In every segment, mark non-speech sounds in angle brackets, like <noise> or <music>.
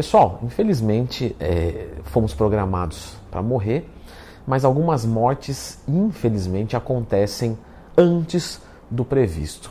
Pessoal, infelizmente é, fomos programados para morrer, mas algumas mortes, infelizmente, acontecem antes do previsto.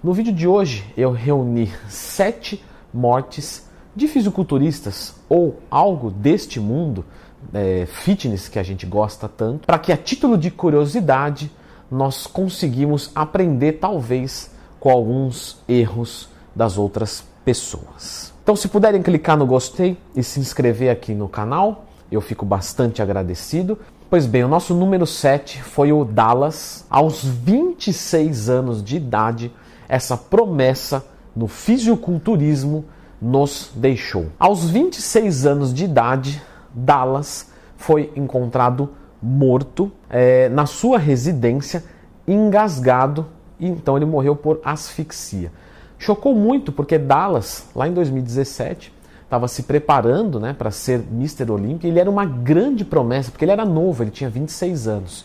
No vídeo de hoje eu reuni sete mortes de fisiculturistas ou algo deste mundo é, fitness que a gente gosta tanto, para que a título de curiosidade nós conseguimos aprender talvez com alguns erros das outras pessoas. Então, se puderem clicar no gostei e se inscrever aqui no canal, eu fico bastante agradecido. Pois bem, o nosso número 7 foi o Dallas, aos 26 anos de idade, essa promessa no fisiculturismo nos deixou. Aos 26 anos de idade, Dallas foi encontrado morto é, na sua residência, engasgado, e então ele morreu por asfixia. Chocou muito porque Dallas, lá em 2017, estava se preparando né, para ser Mr. Olympia. Ele era uma grande promessa, porque ele era novo, ele tinha 26 anos.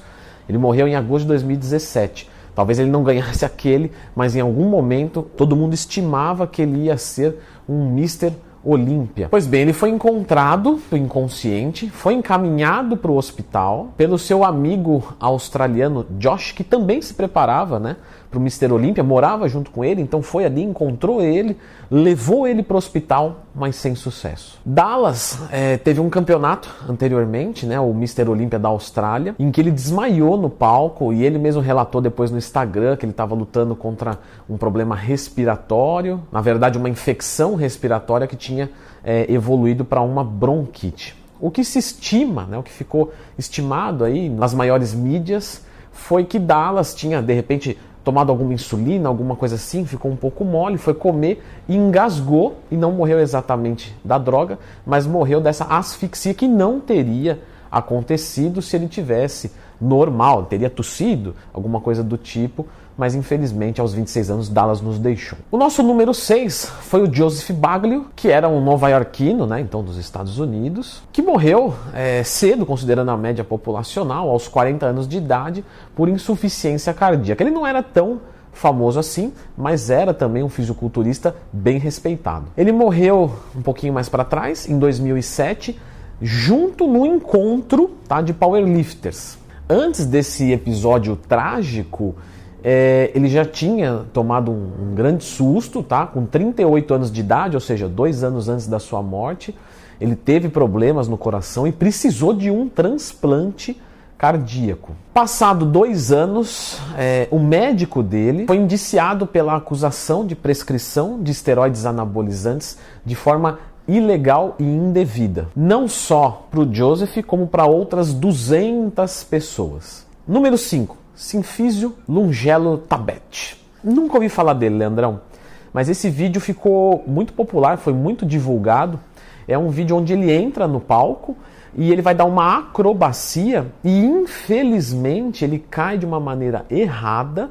Ele morreu em agosto de 2017. Talvez ele não <laughs> ganhasse aquele, mas em algum momento todo mundo estimava que ele ia ser um Mr. Olímpia. Pois bem, ele foi encontrado inconsciente, foi encaminhado para o hospital pelo seu amigo australiano Josh, que também se preparava, né, para o Mister Olímpia, morava junto com ele, então foi ali, encontrou ele, levou ele para o hospital, mas sem sucesso. Dallas é, teve um campeonato anteriormente, né, o Mister Olímpia da Austrália, em que ele desmaiou no palco e ele mesmo relatou depois no Instagram que ele estava lutando contra um problema respiratório, na verdade uma infecção respiratória que tinha é, evoluído para uma bronquite. O que se estima, né, o que ficou estimado aí nas maiores mídias, foi que Dallas tinha de repente tomado alguma insulina, alguma coisa assim, ficou um pouco mole, foi comer e engasgou e não morreu exatamente da droga, mas morreu dessa asfixia que não teria acontecido se ele tivesse normal, teria tossido, alguma coisa do tipo, mas infelizmente aos 26 anos Dallas nos deixou. O nosso número 6 foi o Joseph Baglio, que era um nova-iorquino, né, então dos Estados Unidos, que morreu é, cedo, considerando a média populacional, aos 40 anos de idade, por insuficiência cardíaca. Ele não era tão famoso assim, mas era também um fisiculturista bem respeitado. Ele morreu um pouquinho mais para trás, em 2007, junto no encontro tá, de powerlifters. Antes desse episódio trágico, é, ele já tinha tomado um, um, grande susto, tá? Com 38 anos de idade, ou seja, dois anos antes da sua morte, ele teve problemas no coração e precisou de um transplante cardíaco. Passado dois anos, é, o médico dele foi indiciado pela acusação de prescrição de esteroides anabolizantes de forma ilegal e indevida, não só para o Joseph, como para outras 200 pessoas. Número 5. Sinfísio Lungelo Tabet. Nunca ouvi falar dele, Leandrão, mas esse vídeo ficou muito popular, foi muito divulgado. É um vídeo onde ele entra no palco e ele vai dar uma acrobacia e infelizmente ele cai de uma maneira errada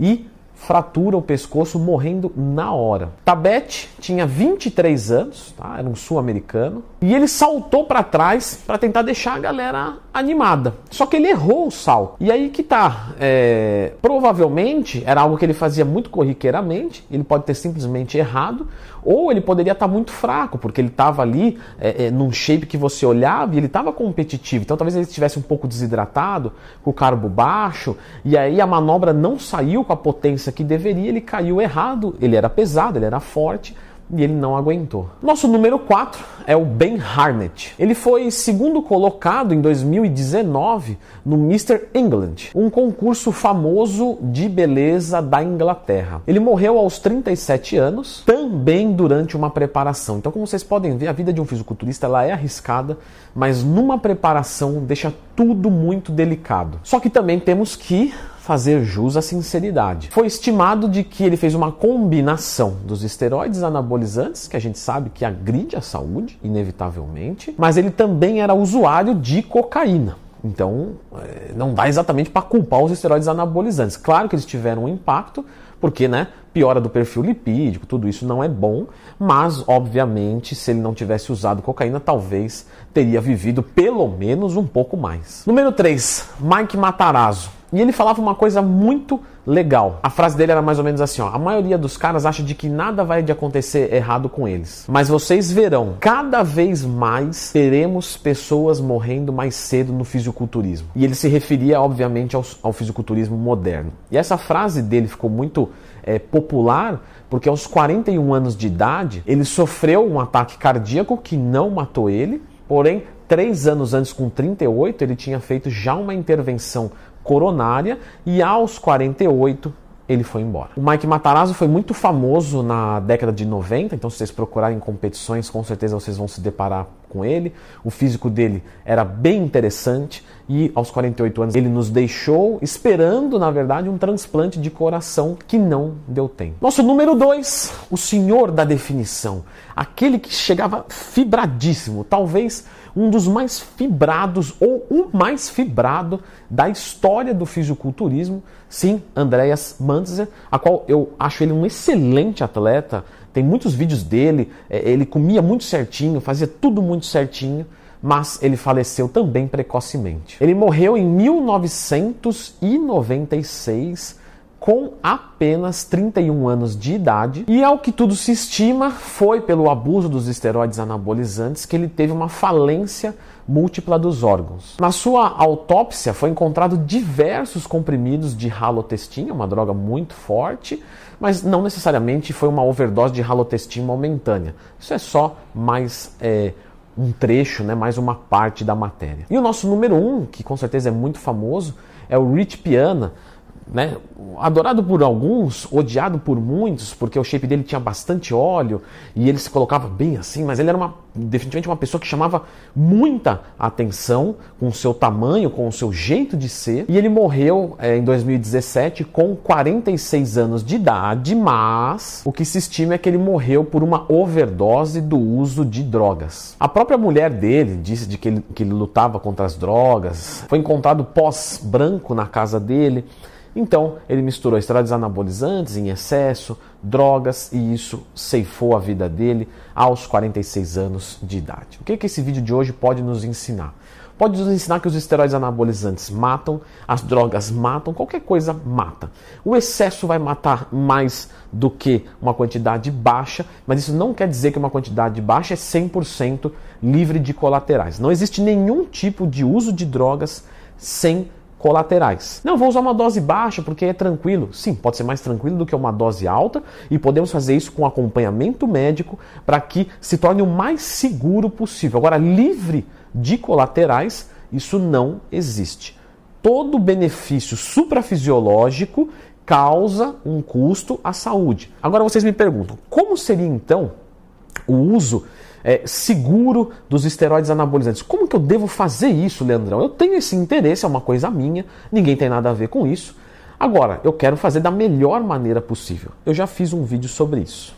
e fratura o pescoço morrendo na hora. Tabet tinha 23 anos, tá? era um sul-americano, e ele saltou para trás para tentar deixar a galera animada. Só que ele errou o salto. E aí que tá, é... provavelmente era algo que ele fazia muito corriqueiramente, ele pode ter simplesmente errado, ou ele poderia estar tá muito fraco, porque ele estava ali é, é, num shape que você olhava e ele estava competitivo. Então talvez ele estivesse um pouco desidratado, com o carbo baixo, e aí a manobra não saiu com a potência que deveria, ele caiu errado. Ele era pesado, ele era forte e ele não aguentou. Nosso número 4 é o Ben Harnett. Ele foi segundo colocado em 2019 no Mr. England, um concurso famoso de beleza da Inglaterra. Ele morreu aos 37 anos, também durante uma preparação. Então, como vocês podem ver, a vida de um fisiculturista ela é arriscada, mas numa preparação deixa tudo muito delicado. Só que também temos que fazer jus à sinceridade. Foi estimado de que ele fez uma combinação dos esteroides anabolizantes, que a gente sabe que agride a saúde, inevitavelmente, mas ele também era usuário de cocaína. Então, eh, não dá exatamente para culpar os esteroides anabolizantes. Claro que eles tiveram um impacto, porque, né, piora do perfil lipídico, tudo isso não é bom, mas, obviamente, se ele não tivesse usado cocaína, talvez teria vivido pelo menos um pouco mais. Número 3, Mike Matarazzo. E ele falava uma coisa muito legal. A frase dele era mais ou menos assim: ó, a maioria dos caras acha de que nada vai de acontecer errado com eles. Mas vocês verão, cada vez mais teremos pessoas morrendo mais cedo no fisiculturismo. E ele se referia, obviamente, ao, ao fisiculturismo moderno. E essa frase dele ficou muito é, popular porque aos 41 anos de idade ele sofreu um ataque cardíaco que não matou ele, porém três anos antes, com 38, ele tinha feito já uma intervenção coronária e aos 48 ele foi embora. O Mike Matarazzo foi muito famoso na década de 90, então se vocês procurarem competições, com certeza vocês vão se deparar com ele. O físico dele era bem interessante e aos 48 anos ele nos deixou esperando, na verdade, um transplante de coração que não deu tempo. Nosso número 2, o senhor da definição, aquele que chegava fibradíssimo, talvez um dos mais fibrados ou o mais fibrado da história do fisiculturismo, sim, Andreas Manzer, a qual eu acho ele um excelente atleta. Tem muitos vídeos dele, é, ele comia muito certinho, fazia tudo muito certinho, mas ele faleceu também precocemente. Ele morreu em 1996 com apenas 31 anos de idade, e ao que tudo se estima, foi pelo abuso dos esteroides anabolizantes que ele teve uma falência múltipla dos órgãos. Na sua autópsia foi encontrado diversos comprimidos de halotestina, uma droga muito forte, mas não necessariamente foi uma overdose de halotestina momentânea. Isso é só mais é, um trecho, né, mais uma parte da matéria. E o nosso número um, que com certeza é muito famoso, é o Rich Piana, né, adorado por alguns, odiado por muitos, porque o shape dele tinha bastante óleo e ele se colocava bem assim, mas ele era uma, definitivamente uma pessoa que chamava muita atenção com o seu tamanho, com o seu jeito de ser. E ele morreu é, em 2017 com 46 anos de idade, mas o que se estima é que ele morreu por uma overdose do uso de drogas. A própria mulher dele disse de que ele, que ele lutava contra as drogas, foi encontrado pós branco na casa dele. Então, ele misturou esteroides anabolizantes em excesso, drogas e isso ceifou a vida dele aos 46 anos de idade. O que, que esse vídeo de hoje pode nos ensinar? Pode nos ensinar que os esteroides anabolizantes matam, as drogas matam, qualquer coisa mata. O excesso vai matar mais do que uma quantidade baixa, mas isso não quer dizer que uma quantidade baixa é 100% livre de colaterais. Não existe nenhum tipo de uso de drogas sem colaterais. Não, vou usar uma dose baixa porque é tranquilo. Sim, pode ser mais tranquilo do que uma dose alta e podemos fazer isso com acompanhamento médico para que se torne o mais seguro possível. Agora, livre de colaterais, isso não existe. Todo benefício suprafisiológico causa um custo à saúde. Agora vocês me perguntam, como seria então o uso é, seguro dos esteroides anabolizantes. Como que eu devo fazer isso, Leandrão? Eu tenho esse interesse, é uma coisa minha, ninguém tem nada a ver com isso. Agora, eu quero fazer da melhor maneira possível. Eu já fiz um vídeo sobre isso.